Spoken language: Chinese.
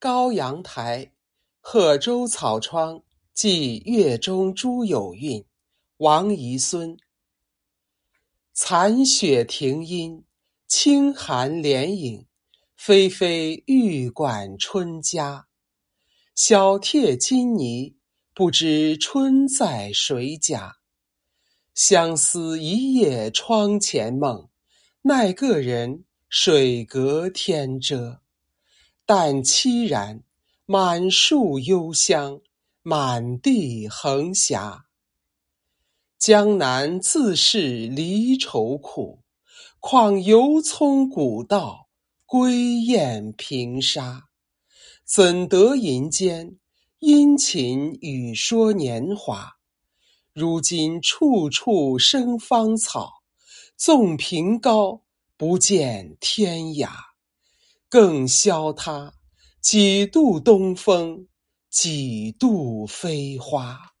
高阳台，贺州草窗寄月中朱友韵，王遗孙。残雪停阴，清寒连影，霏霏玉管春家。小帖金泥，不知春在谁家。相思一夜窗前梦，奈个人水隔天遮。但凄然，满树幽香，满地横霞。江南自是离愁苦，况犹从古道，归雁平沙。怎得人间阴晴雨说年华？如今处处生芳草，纵凭高，不见天涯。更消他几度东风，几度飞花。